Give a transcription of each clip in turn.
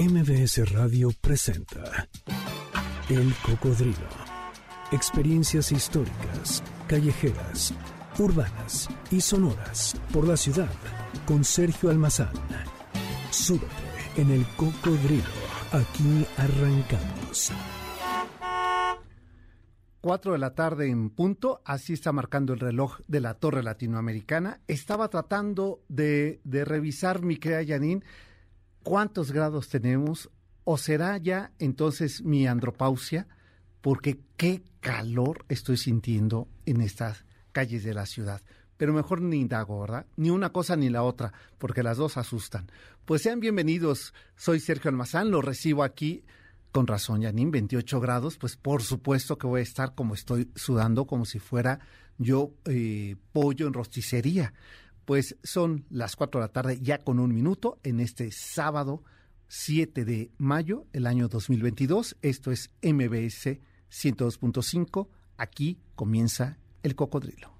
MBS Radio presenta El Cocodrilo. Experiencias históricas, callejeras, urbanas y sonoras por la ciudad con Sergio Almazán. Súbete en El Cocodrilo. Aquí arrancamos. 4 de la tarde en punto, así está marcando el reloj de la Torre Latinoamericana. Estaba tratando de, de revisar, mi querida Janine, cuántos grados tenemos, o será ya entonces mi andropausia, porque qué calor estoy sintiendo en estas calles de la ciudad. Pero mejor ni indago, ¿verdad? Ni una cosa ni la otra, porque las dos asustan. Pues sean bienvenidos, soy Sergio Almazán, lo recibo aquí con razón, Janine, 28 grados, pues por supuesto que voy a estar como estoy sudando, como si fuera yo eh, pollo en rosticería. Pues son las 4 de la tarde ya con un minuto en este sábado 7 de mayo, el año 2022. Esto es MBS 102.5. Aquí comienza el cocodrilo.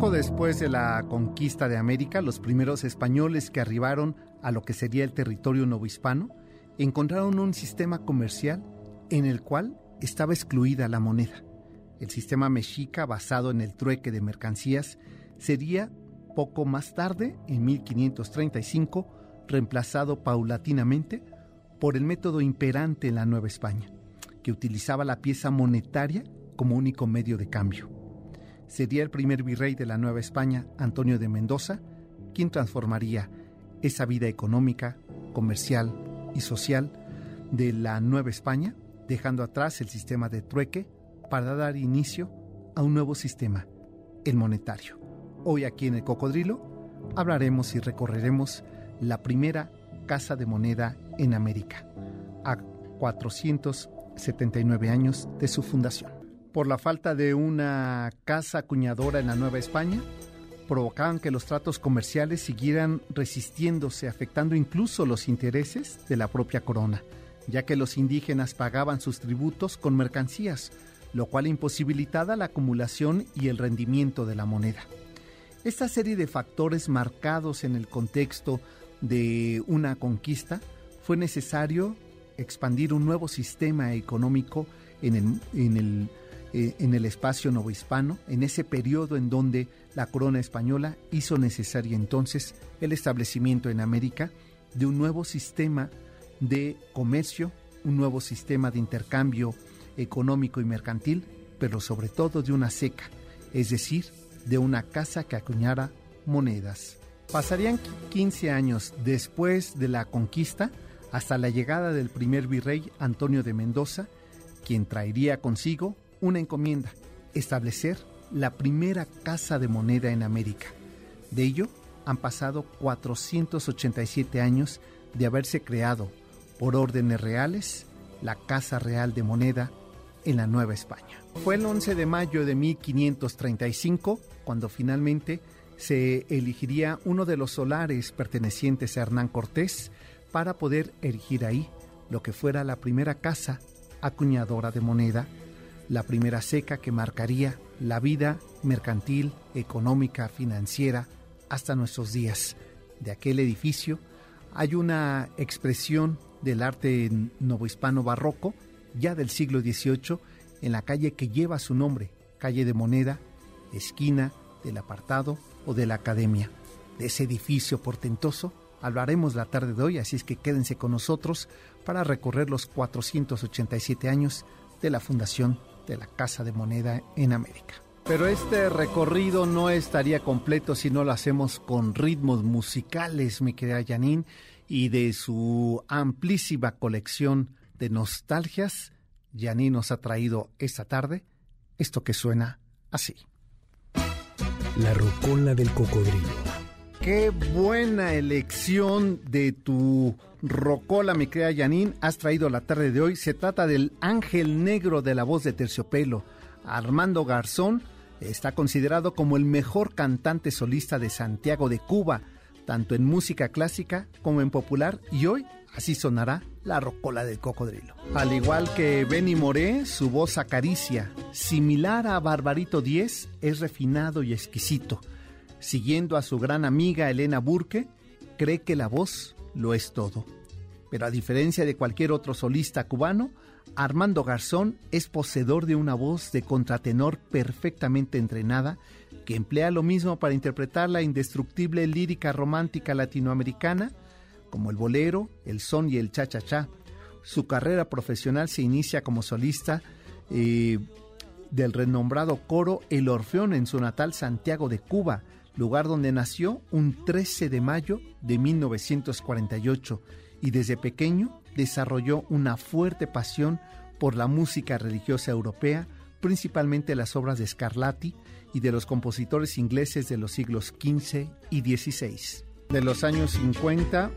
Poco después de la conquista de América, los primeros españoles que arribaron a lo que sería el territorio novohispano encontraron un sistema comercial en el cual estaba excluida la moneda. El sistema mexica basado en el trueque de mercancías sería poco más tarde, en 1535, reemplazado paulatinamente por el método imperante en la Nueva España, que utilizaba la pieza monetaria como único medio de cambio sería el primer virrey de la Nueva España, Antonio de Mendoza, quien transformaría esa vida económica, comercial y social de la Nueva España, dejando atrás el sistema de trueque para dar inicio a un nuevo sistema, el monetario. Hoy aquí en el Cocodrilo hablaremos y recorreremos la primera casa de moneda en América, a 479 años de su fundación por la falta de una casa acuñadora en la Nueva España, provocaban que los tratos comerciales siguieran resistiéndose, afectando incluso los intereses de la propia corona, ya que los indígenas pagaban sus tributos con mercancías, lo cual imposibilitaba la acumulación y el rendimiento de la moneda. Esta serie de factores marcados en el contexto de una conquista fue necesario expandir un nuevo sistema económico en el, en el eh, en el espacio novohispano, en ese periodo en donde la corona española hizo necesario entonces el establecimiento en América de un nuevo sistema de comercio, un nuevo sistema de intercambio económico y mercantil, pero sobre todo de una seca, es decir, de una casa que acuñara monedas. Pasarían 15 años después de la conquista hasta la llegada del primer virrey Antonio de Mendoza, quien traería consigo una encomienda, establecer la primera casa de moneda en América. De ello han pasado 487 años de haberse creado, por órdenes reales, la Casa Real de Moneda en la Nueva España. Fue el 11 de mayo de 1535 cuando finalmente se elegiría uno de los solares pertenecientes a Hernán Cortés para poder erigir ahí lo que fuera la primera casa acuñadora de moneda la primera seca que marcaría la vida mercantil, económica, financiera hasta nuestros días. De aquel edificio hay una expresión del arte novohispano barroco, ya del siglo XVIII, en la calle que lleva su nombre, calle de Moneda, esquina del apartado o de la academia. De ese edificio portentoso hablaremos la tarde de hoy, así es que quédense con nosotros para recorrer los 487 años de la fundación de la Casa de Moneda en América. Pero este recorrido no estaría completo si no lo hacemos con ritmos musicales, mi querida Janine, y de su amplísima colección de nostalgias, Janine nos ha traído esta tarde esto que suena así. La rocola del cocodrilo. Qué buena elección de tu rocola, mi querida Janine, has traído la tarde de hoy. Se trata del ángel negro de la voz de terciopelo. Armando Garzón está considerado como el mejor cantante solista de Santiago de Cuba. tanto en música clásica como en popular, y hoy así sonará la rocola del cocodrilo. Al igual que Benny Moré, su voz acaricia, similar a Barbarito Diez, es refinado y exquisito. Siguiendo a su gran amiga Elena Burke, cree que la voz lo es todo. Pero a diferencia de cualquier otro solista cubano, Armando Garzón es poseedor de una voz de contratenor perfectamente entrenada que emplea lo mismo para interpretar la indestructible lírica romántica latinoamericana, como el bolero, el son y el cha-cha-cha. Su carrera profesional se inicia como solista eh, del renombrado coro El Orfeón en su natal Santiago de Cuba, lugar donde nació un 13 de mayo de 1948 y desde pequeño desarrolló una fuerte pasión por la música religiosa europea, principalmente las obras de Scarlatti y de los compositores ingleses de los siglos XV y XVI. De los años 50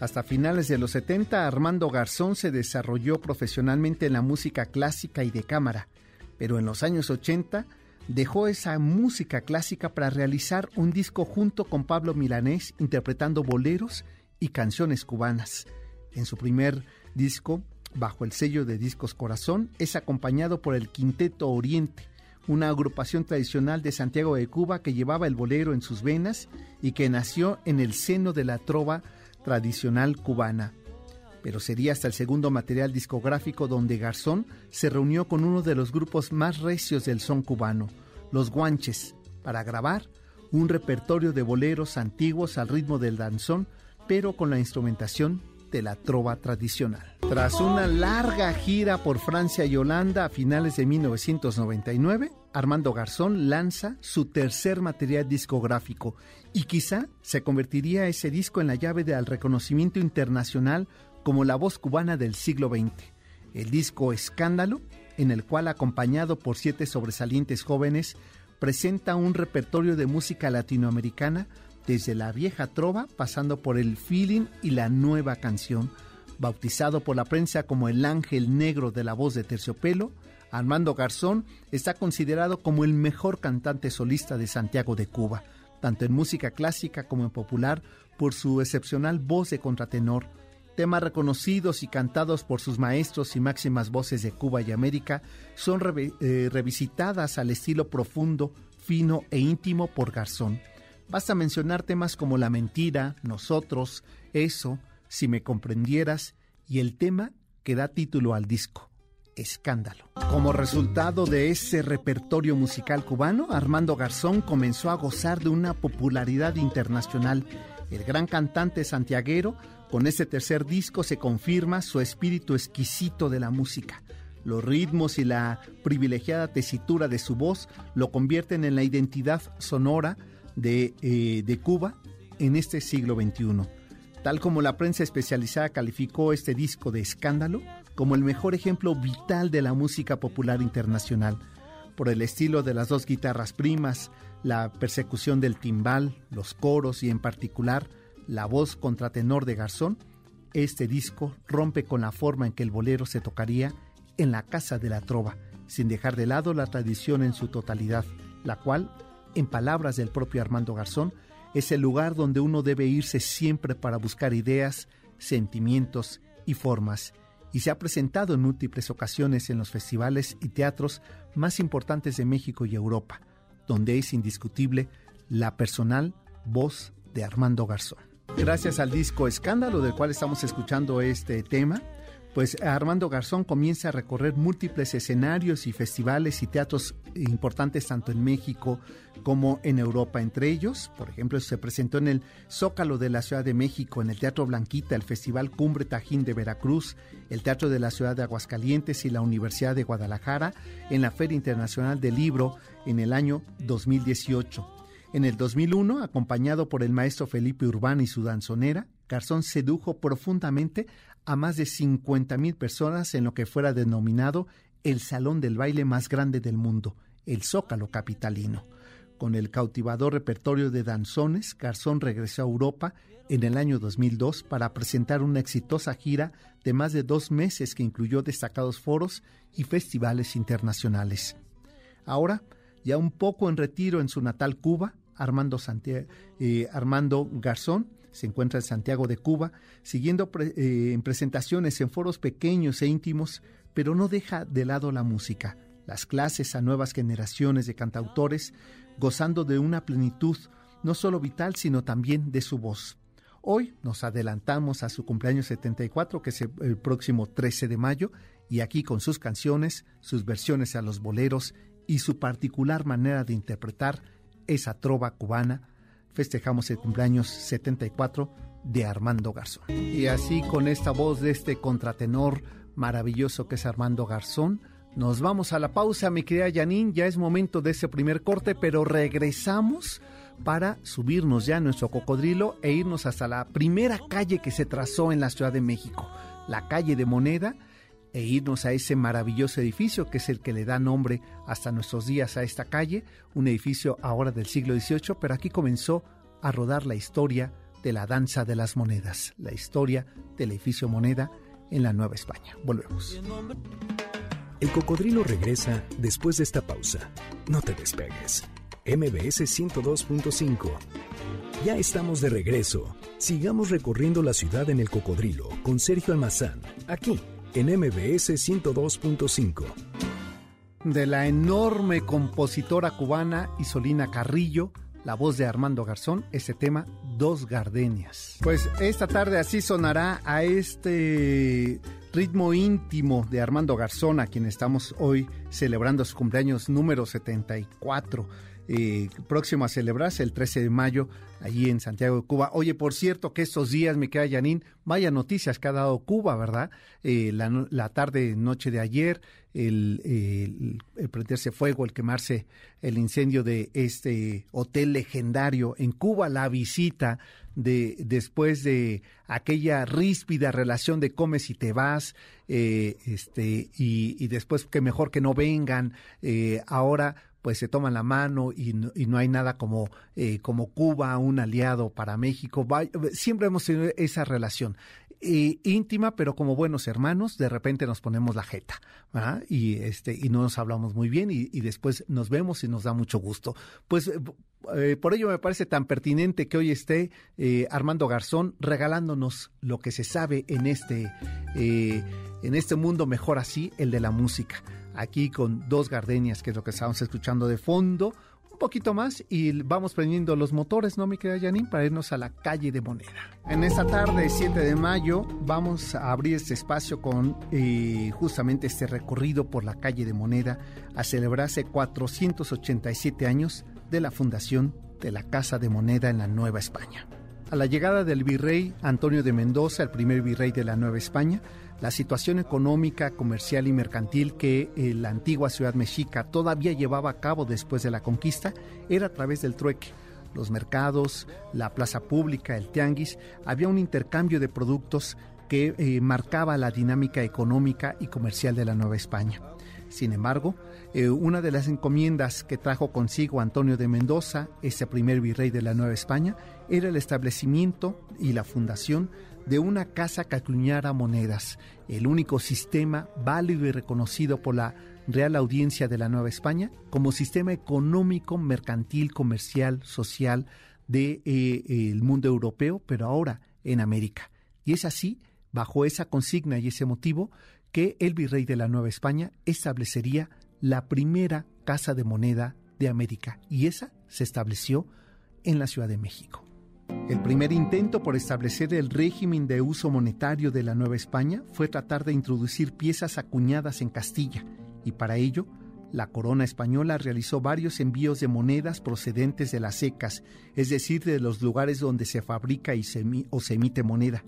hasta finales de los 70, Armando Garzón se desarrolló profesionalmente en la música clásica y de cámara, pero en los años 80 dejó esa música clásica para realizar un disco junto con Pablo Milanés interpretando boleros y canciones cubanas. En su primer disco, bajo el sello de Discos Corazón, es acompañado por el Quinteto Oriente, una agrupación tradicional de Santiago de Cuba que llevaba el bolero en sus venas y que nació en el seno de la trova tradicional cubana. Pero sería hasta el segundo material discográfico donde Garzón se reunió con uno de los grupos más recios del son cubano, los Guanches, para grabar un repertorio de boleros antiguos al ritmo del danzón, pero con la instrumentación de la trova tradicional. Tras una larga gira por Francia y Holanda a finales de 1999, Armando Garzón lanza su tercer material discográfico y quizá se convertiría ese disco en la llave del reconocimiento internacional como la voz cubana del siglo XX. El disco Escándalo, en el cual acompañado por siete sobresalientes jóvenes, presenta un repertorio de música latinoamericana desde la vieja trova pasando por el feeling y la nueva canción. Bautizado por la prensa como el ángel negro de la voz de terciopelo, Armando Garzón está considerado como el mejor cantante solista de Santiago de Cuba, tanto en música clásica como en popular, por su excepcional voz de contratenor. Temas reconocidos y cantados por sus maestros y máximas voces de Cuba y América son eh, revisitadas al estilo profundo, fino e íntimo por Garzón. Basta mencionar temas como La mentira, Nosotros, Eso, Si me comprendieras y el tema que da título al disco, Escándalo. Como resultado de ese repertorio musical cubano, Armando Garzón comenzó a gozar de una popularidad internacional. El gran cantante santiaguero, con ese tercer disco se confirma su espíritu exquisito de la música. Los ritmos y la privilegiada tesitura de su voz lo convierten en la identidad sonora eh, de, Cuba en este siglo XXI. Tal como la prensa especializada calificó este disco de escándalo como el mejor ejemplo vital de la música popular internacional, por el estilo de las dos guitarras primas, la persecución del timbal, los coros y en particular la voz contratenor de Garzón, este disco rompe con la forma en que el bolero se tocaría en la casa de la trova, sin dejar de lado la tradición en su totalidad, la cual en palabras del propio Armando Garzón, es el lugar donde uno debe irse siempre para buscar ideas, sentimientos y formas, y se ha presentado en múltiples ocasiones en los festivales y teatros más importantes de México y Europa, donde es indiscutible la personal voz de Armando Garzón. Gracias al disco Escándalo, del cual estamos escuchando este tema, pues Armando Garzón comienza a recorrer múltiples escenarios y festivales y teatros importantes tanto en México como en Europa. Entre ellos, por ejemplo, se presentó en el Zócalo de la Ciudad de México, en el Teatro Blanquita, el Festival Cumbre Tajín de Veracruz, el Teatro de la Ciudad de Aguascalientes y la Universidad de Guadalajara, en la Feria Internacional del Libro en el año 2018. En el 2001, acompañado por el maestro Felipe Urbán y su danzonera, Garzón sedujo profundamente a más de 50.000 personas en lo que fuera denominado el salón del baile más grande del mundo, el Zócalo capitalino. Con el cautivador repertorio de danzones, Garzón regresó a Europa en el año 2002 para presentar una exitosa gira de más de dos meses que incluyó destacados foros y festivales internacionales. Ahora, ya un poco en retiro en su natal Cuba, Armando, eh, Armando Garzón, se encuentra en Santiago de Cuba, siguiendo eh, en presentaciones en foros pequeños e íntimos, pero no deja de lado la música, las clases a nuevas generaciones de cantautores, gozando de una plenitud no solo vital, sino también de su voz. Hoy nos adelantamos a su cumpleaños 74, que es el próximo 13 de mayo, y aquí con sus canciones, sus versiones a los boleros y su particular manera de interpretar esa trova cubana, festejamos el cumpleaños 74 de Armando Garzón. Y así con esta voz de este contratenor maravilloso que es Armando Garzón, nos vamos a la pausa, mi querida Janine, ya es momento de ese primer corte, pero regresamos para subirnos ya a nuestro cocodrilo e irnos hasta la primera calle que se trazó en la Ciudad de México, la calle de Moneda, e irnos a ese maravilloso edificio que es el que le da nombre hasta nuestros días a esta calle, un edificio ahora del siglo XVIII, pero aquí comenzó a rodar la historia de la danza de las monedas, la historia del edificio Moneda en la Nueva España. Volvemos. El cocodrilo regresa después de esta pausa. No te despegues. MBS 102.5. Ya estamos de regreso. Sigamos recorriendo la ciudad en el cocodrilo con Sergio Almazán, aquí en MBS 102.5. De la enorme compositora cubana Isolina Carrillo, la voz de Armando Garzón, este tema Dos Gardenias. Pues esta tarde así sonará a este ritmo íntimo de Armando Garzón, a quien estamos hoy celebrando su cumpleaños número 74 eh, próximo a celebrarse el 13 de mayo allí en Santiago de Cuba. Oye, por cierto, que estos días, me queda Yanin, vaya noticias que ha dado Cuba, ¿verdad? Eh, la, tarde, noche de ayer, el, prenderse fuego, el quemarse el incendio de este hotel legendario en Cuba, la visita de después de aquella ríspida relación de comes y te vas, eh, este, y, después que mejor que no vengan, eh, ahora pues se toman la mano y no, hay nada como, eh, como Cuba, un aliado para México. siempre hemos tenido esa relación. Eh, íntima, pero como buenos hermanos, de repente nos ponemos la jeta, Y este, y no nos hablamos muy bien, y, después nos vemos y nos da mucho gusto. Pues eh, por ello me parece tan pertinente que hoy esté Armando Garzón regalándonos lo que se sabe en este, en este mundo mejor así, el de la música aquí con dos gardenias, que es lo que estamos escuchando de fondo. Un poquito más y vamos prendiendo los motores, ¿no, mi querida Janine? Para irnos a la calle de Moneda. En esta tarde, 7 de mayo, vamos a abrir este espacio con eh, justamente este recorrido por la calle de Moneda a celebrarse 487 años de la fundación de la Casa de Moneda en la Nueva España. A la llegada del virrey Antonio de Mendoza, el primer virrey de la Nueva España, la situación económica, comercial y mercantil que eh, la antigua ciudad mexica todavía llevaba a cabo después de la conquista era a través del trueque. Los mercados, la plaza pública, el tianguis, había un intercambio de productos que eh, marcaba la dinámica económica y comercial de la Nueva España. Sin embargo, eh, una de las encomiendas que trajo consigo Antonio de Mendoza, ese primer virrey de la Nueva España, era el establecimiento y la fundación de una casa que acuñara monedas, el único sistema válido y reconocido por la Real Audiencia de la Nueva España como sistema económico, mercantil, comercial, social del de, eh, mundo europeo, pero ahora en América. Y es así, bajo esa consigna y ese motivo, que el virrey de la Nueva España establecería la primera casa de moneda de América, y esa se estableció en la Ciudad de México. El primer intento por establecer el régimen de uso monetario de la Nueva España fue tratar de introducir piezas acuñadas en Castilla, y para ello, la corona española realizó varios envíos de monedas procedentes de las secas, es decir, de los lugares donde se fabrica y se, o se emite moneda.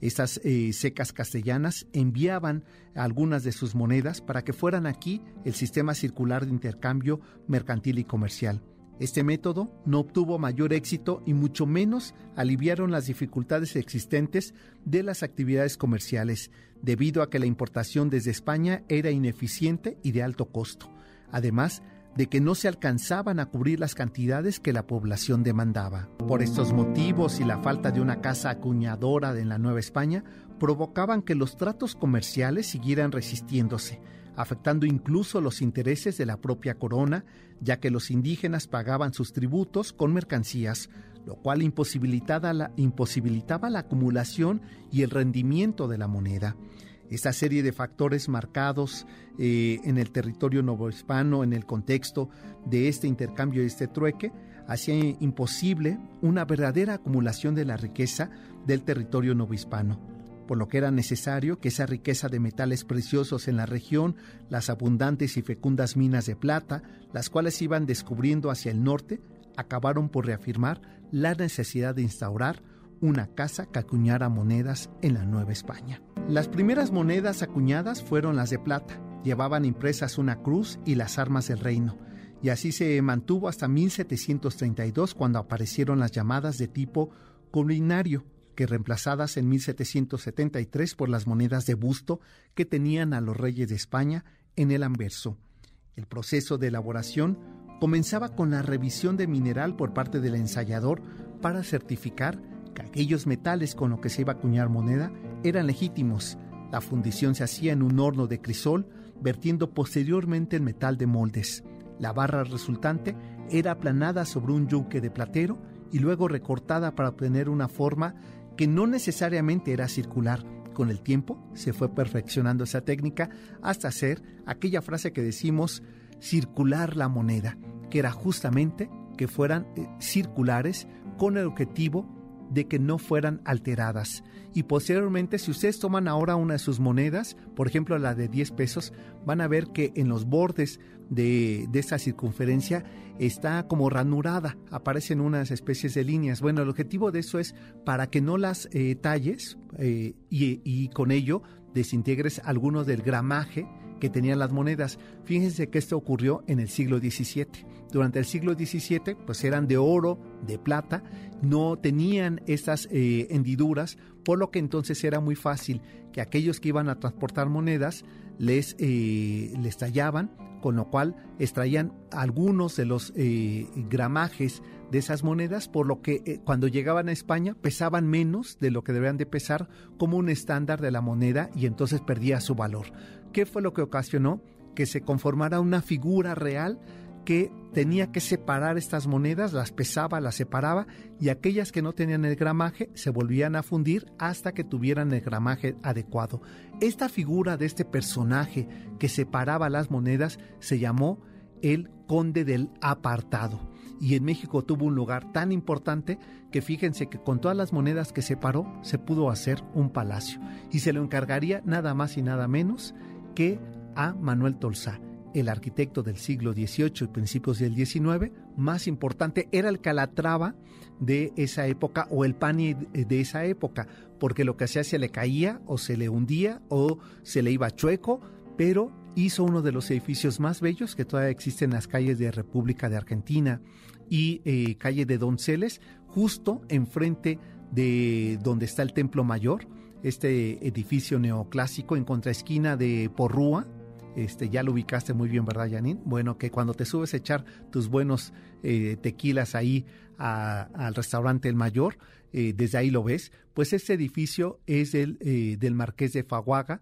Estas eh, secas castellanas enviaban algunas de sus monedas para que fueran aquí el sistema circular de intercambio mercantil y comercial. Este método no obtuvo mayor éxito y mucho menos aliviaron las dificultades existentes de las actividades comerciales, debido a que la importación desde España era ineficiente y de alto costo, además de que no se alcanzaban a cubrir las cantidades que la población demandaba. Por estos motivos y la falta de una casa acuñadora en la Nueva España, provocaban que los tratos comerciales siguieran resistiéndose, afectando incluso los intereses de la propia corona, ya que los indígenas pagaban sus tributos con mercancías, lo cual imposibilitaba la, imposibilitaba la acumulación y el rendimiento de la moneda. Esta serie de factores marcados eh, en el territorio novohispano, en el contexto de este intercambio y este trueque, hacía imposible una verdadera acumulación de la riqueza del territorio novohispano, por lo que era necesario que esa riqueza de metales preciosos en la región, las abundantes y fecundas minas de plata, las cuales iban descubriendo hacia el norte, acabaron por reafirmar la necesidad de instaurar una casa que acuñara monedas en la Nueva España. Las primeras monedas acuñadas fueron las de plata. Llevaban impresas una cruz y las armas del reino, y así se mantuvo hasta 1732 cuando aparecieron las llamadas de tipo culinario, que reemplazadas en 1773 por las monedas de busto que tenían a los reyes de España en el anverso. El proceso de elaboración comenzaba con la revisión de mineral por parte del ensayador para certificar que aquellos metales con los que se iba a acuñar moneda eran legítimos. La fundición se hacía en un horno de crisol, vertiendo posteriormente el metal de moldes. La barra resultante era aplanada sobre un yunque de platero y luego recortada para obtener una forma que no necesariamente era circular. Con el tiempo se fue perfeccionando esa técnica hasta hacer aquella frase que decimos circular la moneda, que era justamente que fueran eh, circulares con el objetivo de que no fueran alteradas. Y posteriormente, si ustedes toman ahora una de sus monedas, por ejemplo la de 10 pesos, van a ver que en los bordes de, de esa circunferencia está como ranurada, aparecen unas especies de líneas. Bueno, el objetivo de eso es para que no las eh, talles eh, y, con ello desintegres algunos del gramaje que tenían las monedas. Fíjense que esto ocurrió en el siglo XVII. Durante el siglo XVII, pues eran de oro, de plata, no tenían estas eh, hendiduras, por lo que entonces era muy fácil que aquellos que iban a transportar monedas les, eh, les tallaban, con lo cual extraían algunos de los eh, gramajes de esas monedas, por lo que cuando llegaban a España pesaban menos de lo que deberían de pesar como un estándar de la moneda y entonces perdía su valor. ¿Qué fue lo que ocasionó? Que se conformara una figura real que tenía que separar estas monedas, las pesaba, las separaba y aquellas que no tenían el gramaje se volvían a fundir hasta que tuvieran el gramaje adecuado. Esta figura de este personaje que separaba las monedas se llamó el conde del apartado. Y en México tuvo un lugar tan importante que fíjense que con todas las monedas que separó se pudo hacer un palacio. Y se lo encargaría nada más y nada menos que a Manuel Tolsá el arquitecto del siglo XVIII y principios del XIX, más importante era el Calatrava de esa época o el Pani de esa época, porque lo que hacía se le caía o se le hundía o se le iba chueco, pero hizo uno de los edificios más bellos que todavía existen en las calles de República de Argentina y eh, calle de Donceles, justo enfrente de donde está el Templo Mayor, este edificio neoclásico en contraesquina de Porrúa, este, ya lo ubicaste muy bien, ¿verdad, Janine? Bueno, que cuando te subes a echar tus buenos eh, tequilas ahí al restaurante El Mayor, eh, desde ahí lo ves, pues este edificio es el, eh, del Marqués de Faguaga,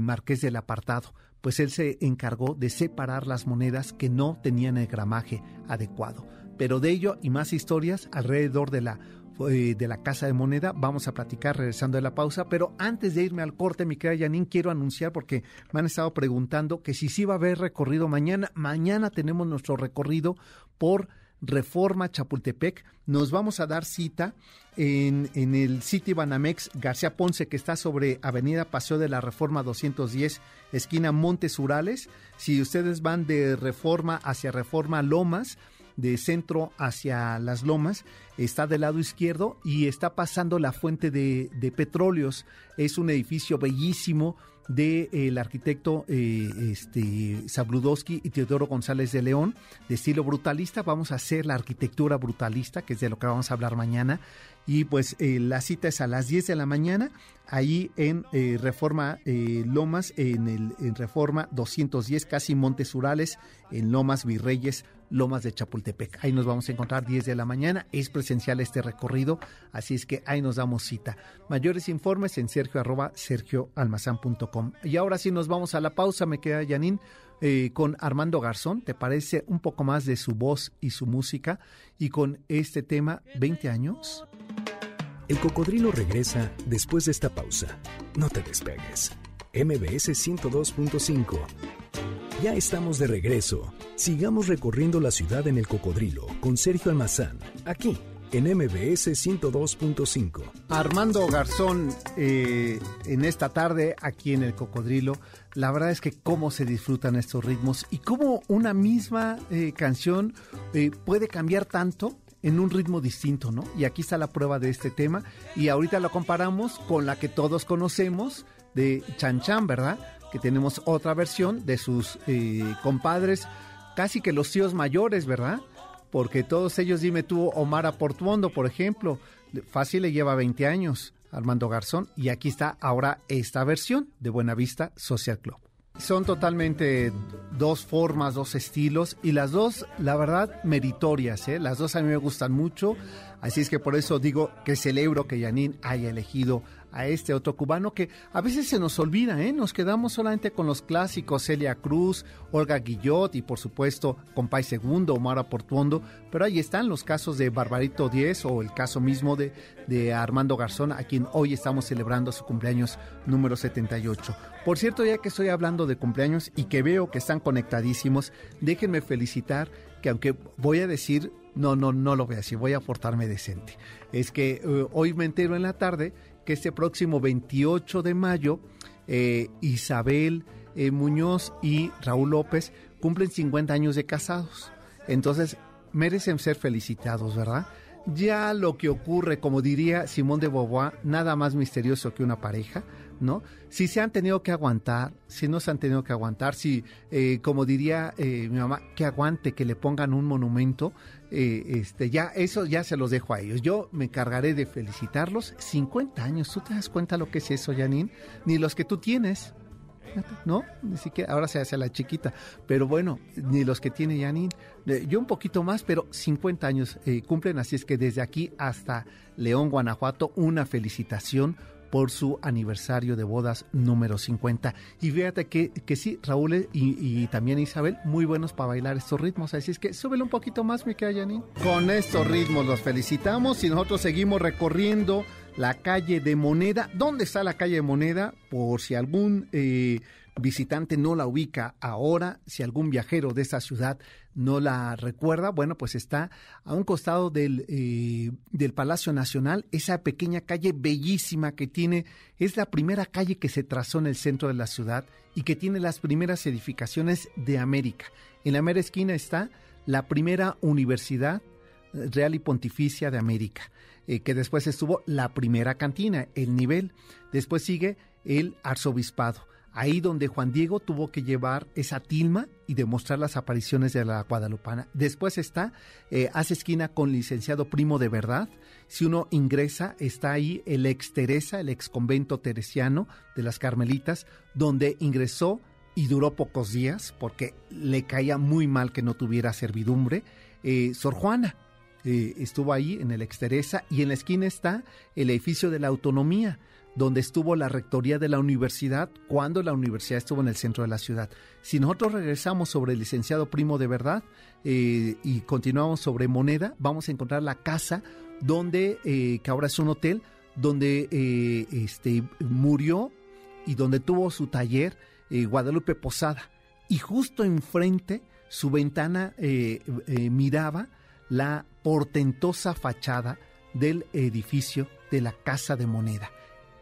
Marqués del Apartado. Pues él se encargó de separar las monedas que no tenían el gramaje adecuado. Pero de ello y más historias alrededor de la eh, de la Casa de Moneda. Vamos a platicar regresando de la pausa, pero antes de irme al corte, mi querida Janine, quiero anunciar porque me han estado preguntando que si sí va a haber recorrido mañana. Mañana tenemos nuestro recorrido por Reforma Chapultepec. Nos vamos a dar cita en, en, el City Banamex García Ponce, que está sobre Avenida Paseo de la Reforma 210, esquina Montes Urales. Si ustedes van de Reforma hacia Reforma Lomas, de centro hacia las lomas, está del lado izquierdo y está pasando la fuente de, petróleos. Es un edificio bellísimo del de, arquitecto eh, este, Zabludowski y Teodoro González de León, de estilo brutalista. Vamos a hacer la arquitectura brutalista, que es de lo que vamos a hablar mañana. Y pues eh, la cita es a las 10 de la mañana, ahí en eh, Reforma eh, Lomas, en, el, en Reforma 210, casi Montes Urales, en Lomas Virreyes Lomas de Chapultepec. Ahí nos vamos a encontrar 10 de la mañana. Es presencial este recorrido, así es que ahí nos damos cita. Mayores informes en sergio arroba sergioalmazán.com. Y ahora sí nos vamos a la pausa, me queda Yanin. Eh, con Armando Garzón, ¿te parece un poco más de su voz y su música? Y con este tema, 20 años. El cocodrilo regresa después de esta pausa. No te despegues. MBS 102.5. Ya estamos de regreso. Sigamos recorriendo la ciudad en el cocodrilo con Sergio Almazán, aquí en MBS 102.5. Armando Garzón, eh, en esta tarde aquí en el cocodrilo, la verdad es que cómo se disfrutan estos ritmos y cómo una misma eh, canción eh, puede cambiar tanto en un ritmo distinto, ¿no? Y aquí está la prueba de este tema y ahorita lo comparamos con la que todos conocemos de Chan Chan, ¿verdad? Tenemos otra versión de sus compadres, casi que los tíos mayores, ¿verdad? porque todos ellos, dime tú, Omar Aportuondo, por ejemplo, fácil le lleva 20 años, Armando Garzón, y aquí está ahora esta versión de Buenavista Social Club. Son totalmente dos formas, dos estilos y las dos, la verdad, meritorias. ¿eh? Las dos a mí me gustan mucho, así es que por eso digo que celebro que Yanin haya elegido a este otro cubano que a veces se nos olvida, ¿eh? Nos quedamos solamente con los clásicos, Celia Cruz, Olga Guillot y por supuesto Compay Segundo, Omar Portuondo, pero ahí están los casos de Barbarito Diez o el caso mismo de, de Armando Garzón, a quien hoy estamos celebrando su cumpleaños número 78. Por cierto, ya que estoy hablando de cumpleaños y que veo que están conectadísimos, déjenme felicitar que aunque voy a decir no, no, no lo voy a decir, voy a portarme decente. Es que eh, hoy me entero en la tarde que este próximo 28 de mayo eh, Isabel eh, Muñoz y Raúl López cumplen 50 años de casados. Entonces, merecen ser felicitados, ¿verdad? Ya lo que ocurre, como diría Simón de Beauvoir, nada más misterioso que una pareja, ¿no? Si se han tenido que aguantar, si no se han tenido que aguantar, si, eh, como diría mi mamá, que aguante, que le pongan un monumento, eh, este, ya eso ya se los dejo a ellos. Yo me encargaré de felicitarlos. 50 años, ¿tú te das cuenta lo que es eso, Janine? Ni los que tú tienes. ¿No? Ni siquiera, ahora se hace la chiquita. Pero bueno, ni los que tiene Janine. Yo un poquito más, pero 50 años eh, cumplen. Así es que desde aquí hasta León, Guanajuato, una felicitación por su aniversario de bodas número 50. Y fíjate que, que sí, Raúl y, también Isabel, muy buenos para bailar estos ritmos. Así es que súbele un poquito más, mi querida Con estos ritmos los felicitamos y nosotros seguimos recorriendo la calle de Moneda. ¿Dónde está la calle de Moneda? Por si algún eh, visitante no la ubica ahora, si algún viajero de esta ciudad no la recuerda, bueno, pues está a un costado del, eh, del Palacio Nacional, esa pequeña calle bellísima que tiene, es la primera calle que se trazó en el centro de la ciudad y que tiene las primeras edificaciones de América. En la mera esquina está la primera universidad real y pontificia de América, eh, que después estuvo la primera cantina, el nivel, después sigue el arzobispado ahí donde Juan Diego tuvo que llevar esa tilma y demostrar las apariciones de la guadalupana. Después está, eh, hace esquina con licenciado Primo de Verdad. Si uno ingresa, está ahí el ex Teresa, el ex convento teresiano de las Carmelitas, donde ingresó y duró pocos días porque le caía muy mal que no tuviera servidumbre. Eh, Sor Juana, eh, estuvo ahí en el ex Teresa y en la esquina está el edificio de la autonomía donde estuvo la rectoría de la universidad cuando la universidad estuvo en el centro de la ciudad. Si nosotros regresamos sobre el licenciado Primo de Verdad eh, y continuamos sobre Moneda, vamos a encontrar la casa donde, eh, que ahora es un hotel, donde eh, este, murió y donde tuvo su taller Guadalupe Posada. Y justo enfrente, su ventana miraba la portentosa fachada del edificio de la Casa de Moneda.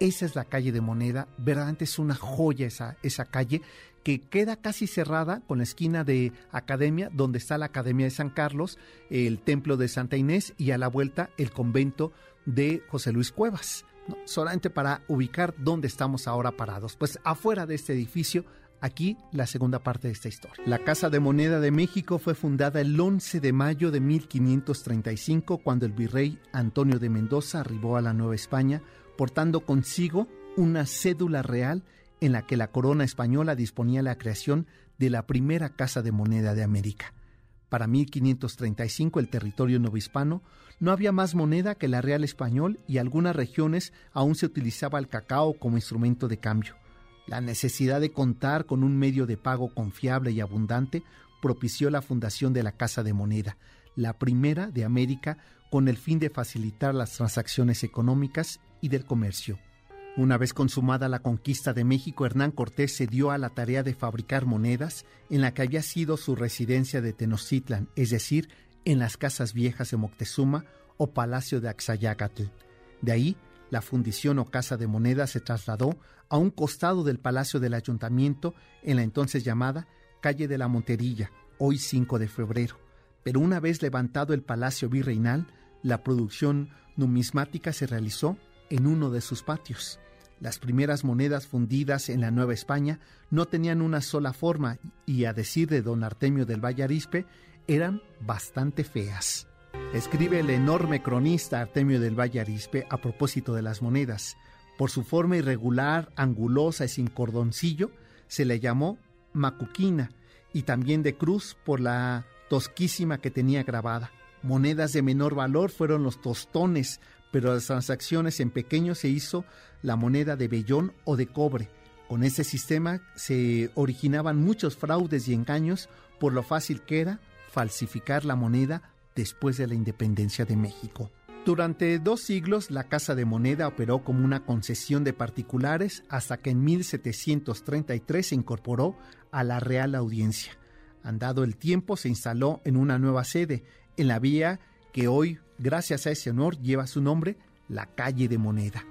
Esa es la calle de Moneda, verdaderamente es una joya esa, esa calle que queda casi cerrada con la esquina de Academia, donde está la Academia de San Carlos, el Templo de Santa Inés y a la vuelta el convento de José Luis Cuevas. Solamente para ubicar dónde estamos ahora parados. Pues afuera de este edificio Aquí la segunda parte de esta historia. La Casa de Moneda de México fue fundada el 11 de mayo de 1535 cuando el virrey Antonio de Mendoza arribó a la Nueva España portando consigo una cédula real en la que la corona española disponía la creación de la primera casa de moneda de América. Para 1535, el territorio novohispano, no había más moneda que la real español y algunas regiones aún se utilizaba el cacao como instrumento de cambio. La necesidad de contar con un medio de pago confiable y abundante propició la fundación de la Casa de Moneda, la primera de América con el fin de facilitar las transacciones económicas y del comercio. Una vez consumada la conquista de México, Hernán Cortés se dio a la tarea de fabricar monedas en la que había sido su residencia de Tenochtitlan, es decir, en las casas viejas de Moctezuma o Palacio de Axayácatl. De ahí, la fundición o casa de monedas se trasladó a un costado del Palacio del Ayuntamiento en la entonces llamada Calle de la Monterilla, hoy 5 de febrero. Pero una vez levantado el Palacio Virreinal, la producción numismática se realizó en uno de sus patios. Las primeras monedas fundidas en la Nueva España no tenían una sola forma y, a decir de don Artemio del Vallarispe, eran bastante feas. Escribe el enorme cronista Artemio del Vallarispe a propósito de las monedas. Por su forma irregular, angulosa y sin cordoncillo, se le llamó macuquina y también de cruz por la tosquísima que tenía grabada. Monedas de menor valor fueron los tostones, pero las transacciones en pequeño se hizo la moneda de vellón o de cobre. Con ese sistema se originaban muchos fraudes y engaños por lo fácil que era falsificar la moneda después de la independencia de México. Durante dos siglos la Casa de Moneda operó como una concesión de particulares hasta que en 1733 se incorporó a la Real Audiencia. Andado el tiempo se instaló en una nueva sede, en la vía que hoy gracias a ese honor, lleva su nombre la calle de Moneda.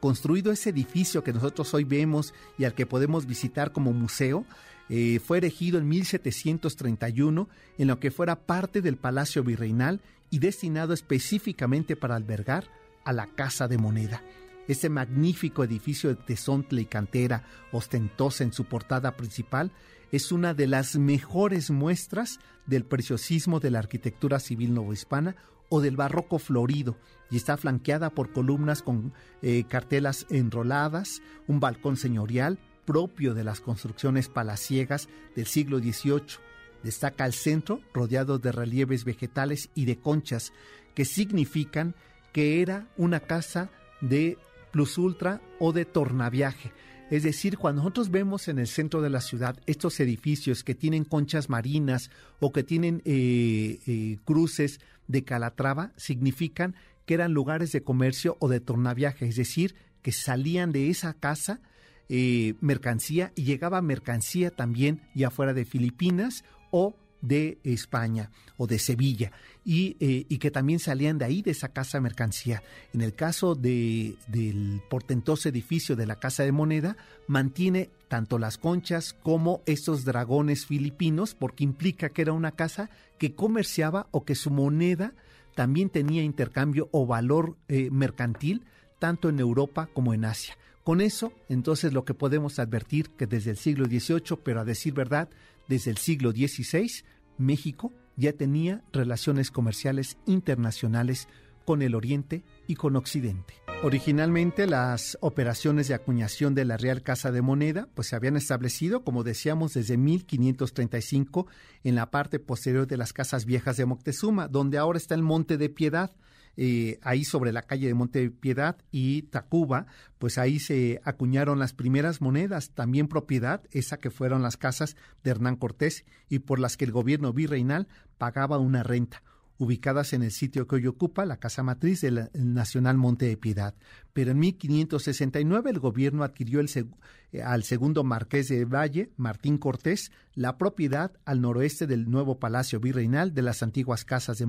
Construido ese edificio que nosotros hoy vemos y al que podemos visitar como museo, eh, fue erigido en 1731 en lo que fuera parte del Palacio Virreinal y destinado específicamente para albergar a la Casa de Moneda. Este magnífico edificio de tesontle y cantera, ostentosa en su portada principal, es una de las mejores muestras del preciosismo de la arquitectura civil novohispana o del barroco florido y está flanqueada por columnas con eh, cartelas enroladas, un balcón señorial propio de las construcciones palaciegas del siglo XVIII. Destaca el centro rodeado de relieves vegetales y de conchas que significan que era una casa de plus ultra o de tornaviaje. Es decir, cuando nosotros vemos en el centro de la ciudad estos edificios que tienen conchas marinas o que tienen eh, eh, cruces de Calatrava significan que eran lugares de comercio o de tornaviaje, es decir, que salían de esa casa eh, mercancía y llegaba mercancía también ya fuera de Filipinas o de España o de Sevilla y, eh, y, que también salían de ahí, de esa casa mercancía. En el caso de, del portentoso edificio de la Casa de Moneda, mantiene tanto las conchas como estos dragones filipinos, porque implica que era una casa que comerciaba o que su moneda también tenía intercambio o valor eh, mercantil, tanto en Europa como en Asia. Con eso, entonces, lo que podemos advertir que desde el siglo XVIII, pero a decir verdad, desde el siglo XVI, México ya tenía relaciones comerciales internacionales con el Oriente y con Occidente. Originalmente las operaciones de acuñación de la Real Casa de Moneda pues se habían establecido, como decíamos, desde 1535 en la parte posterior de las casas viejas de Moctezuma, donde ahora está el Monte de Piedad, eh, ahí sobre la calle de Monte Piedad y Tacuba, pues ahí se acuñaron las primeras monedas, también propiedad, esa que fueron las casas de Hernán Cortés y por las que el gobierno virreinal pagaba una renta ubicadas en el sitio que hoy ocupa la casa matriz del Nacional Monte de Piedad. Pero en 1569 el gobierno adquirió eh, al segundo marqués de Valle, Martín Cortés, la propiedad al noroeste del nuevo Palacio Virreinal de las antiguas casas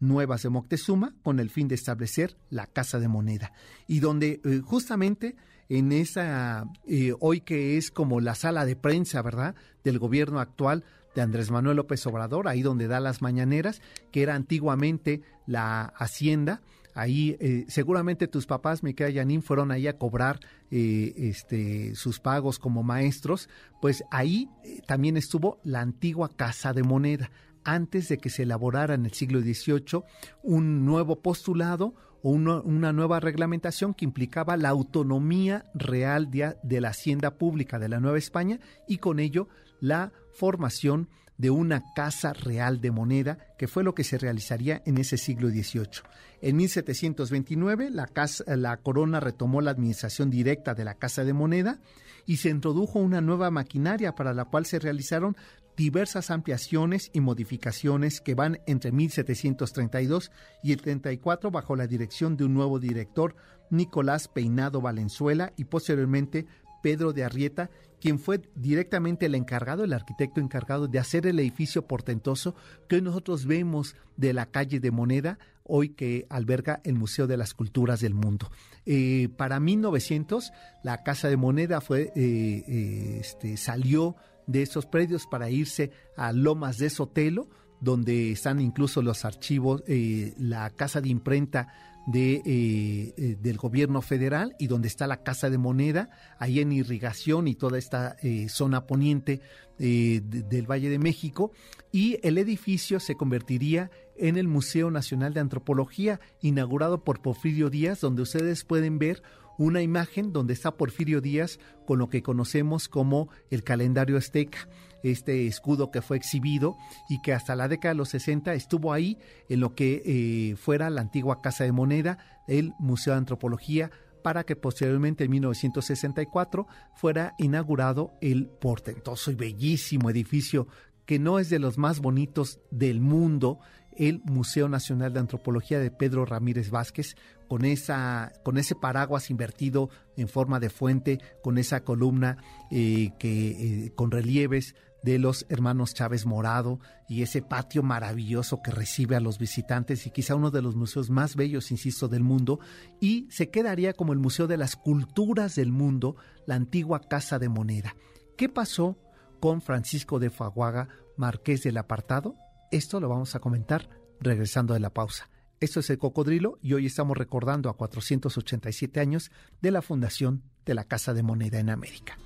nuevas de Moctezuma, con el fin de establecer la Casa de Moneda. Y donde eh, justamente en esa, eh, hoy que es como la sala de prensa, ¿verdad?, del gobierno actual, de Andrés Manuel López Obrador, ahí donde da las mañaneras, que era antiguamente la hacienda. Ahí eh, seguramente tus papás, mi querida Yanin, fueron ahí a cobrar eh, este, sus pagos como maestros. Pues ahí eh, también estuvo la antigua Casa de Moneda, antes de que se elaborara en el siglo XVIII un nuevo postulado o una, nueva reglamentación que implicaba la autonomía real de la hacienda pública de la Nueva España y con ello la formación de una casa real de moneda, que fue lo que se realizaría en ese siglo XVIII. En 1729, la, la corona retomó la administración directa de la Casa de Moneda y se introdujo una nueva maquinaria para la cual se realizaron diversas ampliaciones y modificaciones que van entre 1732 y el 34 bajo la dirección de un nuevo director, Nicolás Peinado Valenzuela, y posteriormente Pedro de Arrieta, quien fue directamente el encargado, el arquitecto encargado de hacer el edificio portentoso que hoy nosotros vemos de la calle de Moneda, hoy que alberga el Museo de las Culturas del Mundo. Eh, para 1900, la Casa de Moneda fue, eh, eh, este, salió de esos predios para irse a Lomas de Sotelo, donde están incluso los archivos, la casa de imprenta de, eh, eh, del gobierno federal y donde está la Casa de Moneda, ahí en irrigación y toda esta eh, zona poniente del Valle de México. Y el edificio se convertiría en el Museo Nacional de Antropología, inaugurado por Porfirio Díaz, donde ustedes pueden ver una imagen donde está Porfirio Díaz con lo que conocemos como el calendario azteca este escudo que fue exhibido y que hasta la década de los 60 estuvo ahí en lo que eh, fuera la antigua Casa de Moneda, el Museo de Antropología, para que posteriormente en 1964 fuera inaugurado el portentoso y bellísimo edificio que no es de los más bonitos del mundo, el Museo Nacional de Antropología de Pedro Ramírez Vázquez, con, esa, con ese paraguas invertido en forma de fuente, con esa columna eh, que, eh, con relieves de los hermanos Chávez Morado y ese patio maravilloso que recibe a los visitantes y quizá uno de los museos más bellos, insisto, del mundo, y se quedaría como el Museo de las Culturas del Mundo, la antigua Casa de Moneda. ¿Qué pasó con Francisco de Faguaga, Marqués del Apartado? Esto lo vamos a comentar regresando de la pausa. Esto es el Cocodrilo y hoy estamos recordando a 487 años de la fundación de la Casa de Moneda en América.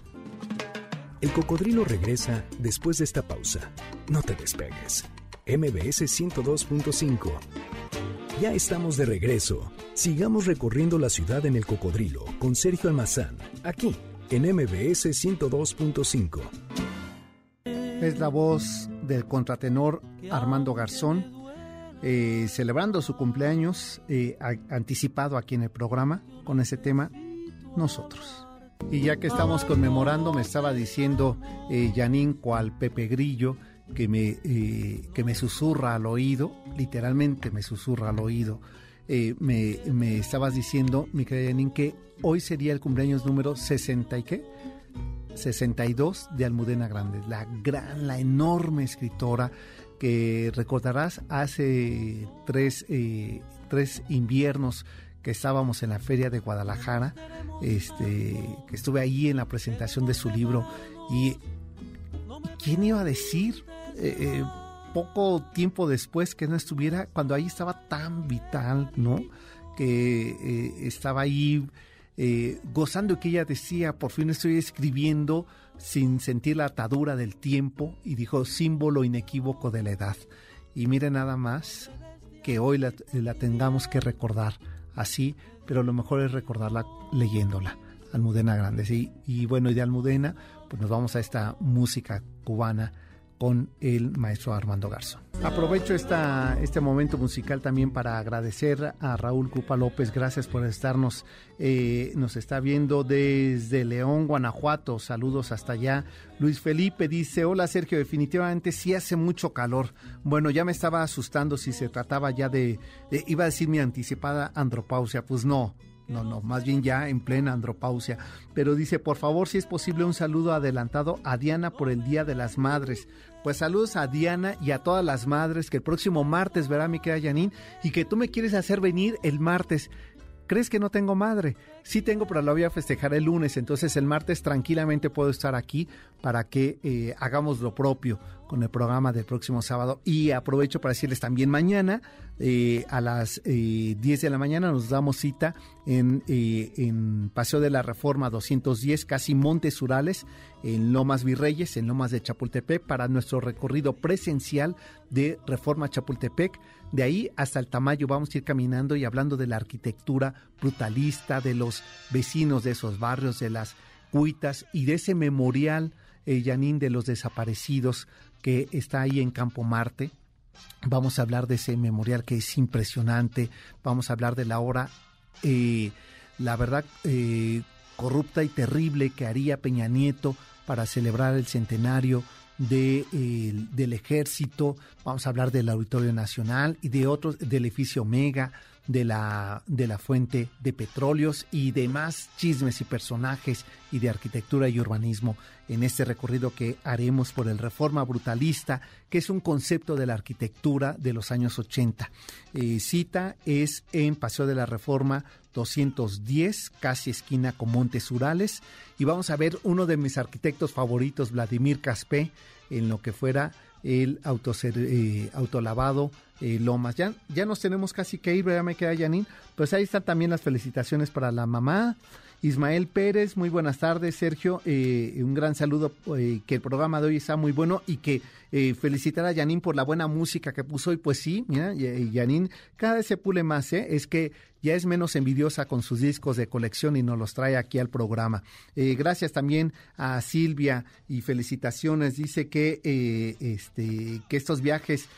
El cocodrilo regresa después de esta pausa. No te despegues. MBS 102.5. Ya estamos de regreso. Sigamos recorriendo la ciudad en el cocodrilo con Sergio Almazán, aquí en MBS 102.5. Es la voz del contratenor Armando Garzón, eh, celebrando su cumpleaños eh, anticipado aquí en el programa con ese tema, Nosotros. Y ya que estamos conmemorando, me estaba diciendo eh, cual Pepe Grillo que me, eh, que me susurra al oído, literalmente me susurra al oído. Eh, me, me, estabas diciendo, mi querida Janine, que hoy sería el cumpleaños número 60 y qué? 62 de Almudena Grandes, la gran, la enorme escritora que recordarás hace tres, eh, tres inviernos estábamos en la feria de Guadalajara, este, que estuve ahí en la presentación de su libro y ¿quién iba a decir eh, eh, poco tiempo después que no estuviera cuando ahí estaba tan vital, ¿no? Que eh, estaba ahí gozando que ella decía, por fin estoy escribiendo sin sentir la atadura del tiempo y dijo símbolo inequívoco de la edad. Y mire nada más que hoy la, la tengamos que recordar así, pero lo mejor es recordarla leyéndola. Almudena Grandes. Y, y bueno, y de Almudena, pues nos vamos a esta música cubana con el maestro Armando Garzo. Aprovecho esta, este momento musical también para agradecer a Raúl Cupa López, gracias por estarnos, eh, nos está viendo desde León, Guanajuato, saludos hasta allá. Luis Felipe dice, hola Sergio, definitivamente sí hace mucho calor. Bueno, ya me estaba asustando si se trataba ya de iba a decir mi anticipada andropausia, pues no, no, no, más bien ya en plena andropausia. Pero dice, por favor, si es posible, un saludo adelantado a Diana por el Día de las Madres. Pues saludos a Diana y a todas las madres que el próximo martes verá mi querida Janine y que tú me quieres hacer venir el martes. ¿Crees que no tengo madre? Sí tengo, pero la voy a festejar el lunes, entonces el martes tranquilamente puedo estar aquí para que eh, hagamos lo propio con el programa del próximo sábado. Y aprovecho para decirles también mañana eh, a las 10 eh, de la mañana nos damos cita en, en Paseo de la Reforma 210, casi Montes Urales, en Lomas Virreyes, en Lomas de Chapultepec, para nuestro recorrido presencial de Reforma Chapultepec. De ahí hasta el Tamayo vamos a ir caminando y hablando de la arquitectura brutalista, de los vecinos de esos barrios, de las cuitas y de ese memorial, eh, de los desaparecidos que está ahí en Campo Marte. Vamos a hablar de ese memorial que es impresionante. Vamos a hablar de la hora, eh, la verdad, eh, corrupta y terrible que haría Peña Nieto para celebrar el centenario de, del ejército, vamos a hablar del Auditorio Nacional y de otros, del edificio Omega, de la, de la fuente de petróleos y demás chismes y personajes y de arquitectura y urbanismo en este recorrido que haremos por el Reforma Brutalista, que es un concepto de la arquitectura de los años 80. Eh, cita es en Paseo de la Reforma 210, casi esquina con Montes Urales, y vamos a ver uno de mis arquitectos favoritos, Vladimir Caspé, en lo que fuera el eh, autolavado eh, Lomas. Ya, ya nos tenemos casi que ir, ya me queda Janine. Pues ahí están también las felicitaciones para la mamá. Ismael Pérez, muy buenas tardes, Sergio. Eh, un gran saludo, eh, que el programa de hoy está muy bueno y que eh, felicitar a Janine por la buena música que puso. Y pues sí, mira, Janine cada vez se pule más, ¿eh? Es que ya es menos envidiosa con sus discos de colección y nos los trae aquí al programa. Gracias también a Silvia y felicitaciones. Dice que, este, que estos viajes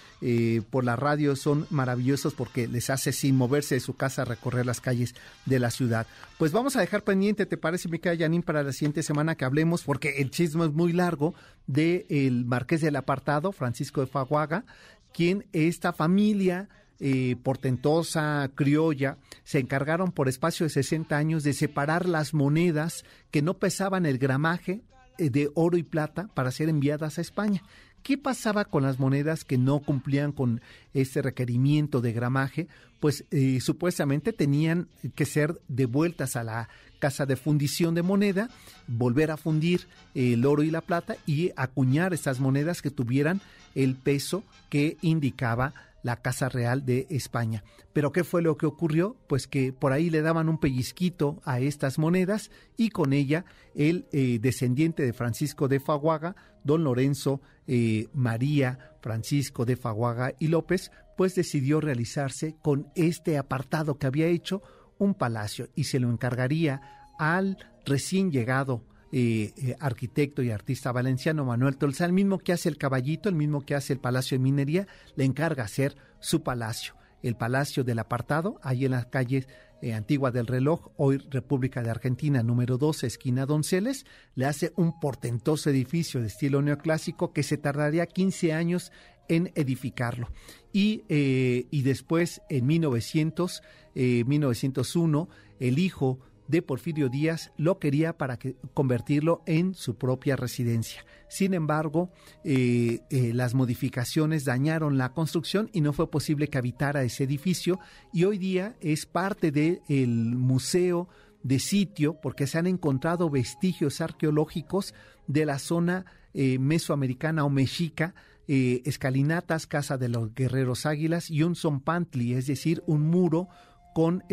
por la radio son maravillosos porque les hace sin moverse de su casa recorrer las calles de la ciudad. Pues vamos a dejar ¿te parece, mi querida Janine, para la siguiente semana que hablemos? Porque el chisme es muy largo del el Marqués del Apartado, Francisco de Faguaga, quien esta familia eh, portentosa, criolla, se encargaron por espacio de 60 años de separar las monedas que no pesaban el gramaje eh, de oro y plata para ser enviadas a España. ¿Qué pasaba con las monedas que no cumplían con este requerimiento de gramaje? Pues eh, supuestamente tenían que ser devueltas a la casa de fundición de moneda, volver a fundir el oro y la plata y acuñar estas monedas que tuvieran el peso que indicaba la Casa Real de España. Pero ¿qué fue lo que ocurrió? Pues que por ahí le daban un pellizquito a estas monedas y con ella el eh, descendiente de Francisco de Faguaga, don Lorenzo eh, María Francisco de Faguaga y López, pues decidió realizarse con este apartado que había hecho un palacio y se lo encargaría al recién llegado eh, eh, arquitecto y artista valenciano Manuel Tolsa, el mismo que hace el caballito, el mismo que hace el Palacio de Minería, le encarga hacer su palacio, el Palacio del Apartado, ahí en las calles eh, Antigua del Reloj, hoy República de Argentina, número 12, esquina Donceles, le hace un portentoso edificio de estilo neoclásico que se tardaría 15 años en edificarlo. Y, y después, en 1900, 1901, el hijo de Porfirio Díaz lo quería para convertirlo en su propia residencia. Sin embargo, eh, eh, las modificaciones dañaron la construcción y no fue posible que habitara ese edificio y hoy día es parte del museo de sitio porque se han encontrado vestigios arqueológicos de la zona eh, mesoamericana o mexica escalinatas, casa de los guerreros águilas y un zompantli, es decir, un muro con,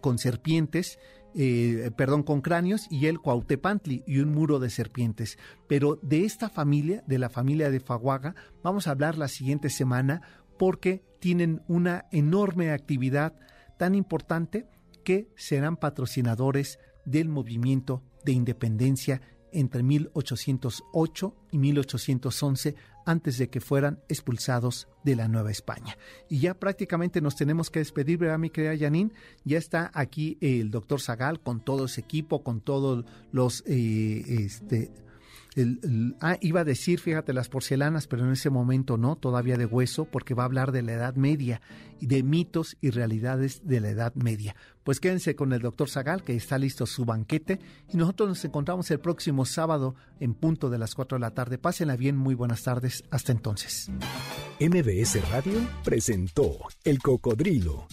con serpientes eh, perdón, con cráneos y el Cuautepantli y un muro de serpientes. Pero de esta familia, de la familia de Faguaga, vamos a hablar la siguiente semana porque tienen una enorme actividad tan importante que serán patrocinadores del movimiento de independencia entre 1808 y 1811 antes de que fueran expulsados de la Nueva España. Y ya prácticamente nos tenemos que despedir, ¿verdad, mi querida Janine? Ya está aquí el doctor Zagal con todo ese equipo, con todos los eh, este, ah, iba a decir, fíjate, las porcelanas, pero en ese momento no, todavía de hueso, porque va a hablar de la Edad Media de mitos y realidades de la Edad Media. Pues quédense con el doctor Zagal, que está listo su banquete, y nosotros nos encontramos el próximo sábado en punto de las 4 de la tarde. Pásenla bien, muy buenas tardes, hasta entonces. MBS Radio presentó El Cocodrilo.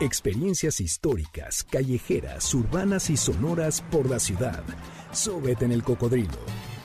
Experiencias históricas, callejeras, urbanas y sonoras por la ciudad. Súbete en el cocodrilo.